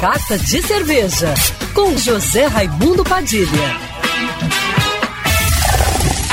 Carta de Cerveja, com José Raimundo Padilha.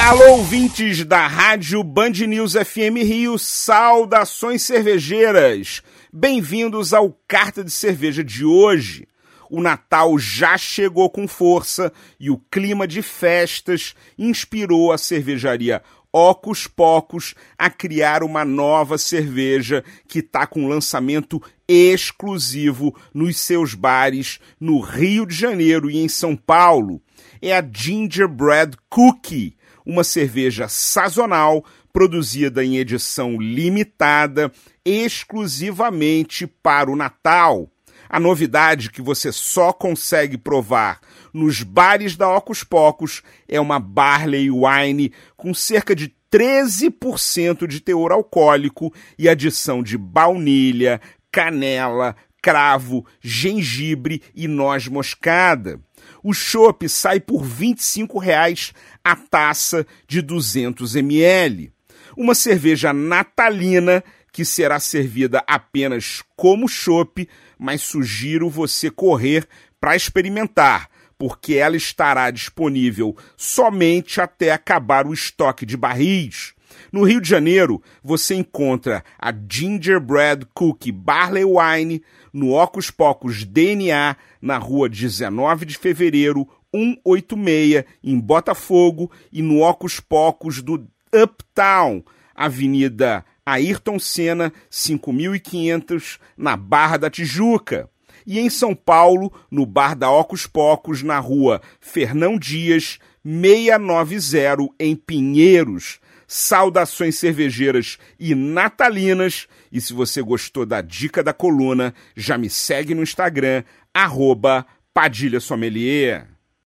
Alô, ouvintes da Rádio Band News FM Rio, saudações cervejeiras. Bem-vindos ao Carta de Cerveja de hoje. O Natal já chegou com força e o clima de festas inspirou a cervejaria Ocus Pocos a criar uma nova cerveja que está com lançamento exclusivo nos seus bares no Rio de Janeiro e em São Paulo. É a Gingerbread Cookie, uma cerveja sazonal produzida em edição limitada exclusivamente para o Natal. A novidade que você só consegue provar nos bares da Ocus Pocos é uma Barley Wine com cerca de 13% de teor alcoólico e adição de baunilha, canela, cravo, gengibre e noz moscada. O chopp sai por 25 reais a taça de 200 ml. Uma cerveja natalina que será servida apenas como chopp, mas sugiro você correr para experimentar, porque ela estará disponível somente até acabar o estoque de barris. No Rio de Janeiro, você encontra a Gingerbread Cookie Barley Wine no Ocus Pocos DNA, na rua 19 de fevereiro, 186, em Botafogo, e no Ocus Pocos do Uptown, Avenida Ayrton Senna, 5500, na Barra da Tijuca. E em São Paulo, no Bar da Ocus Pocos, na rua Fernão Dias, 690, em Pinheiros. Saudações cervejeiras e natalinas. E se você gostou da dica da coluna, já me segue no Instagram, arroba Padilha Sommelier.